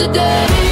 today.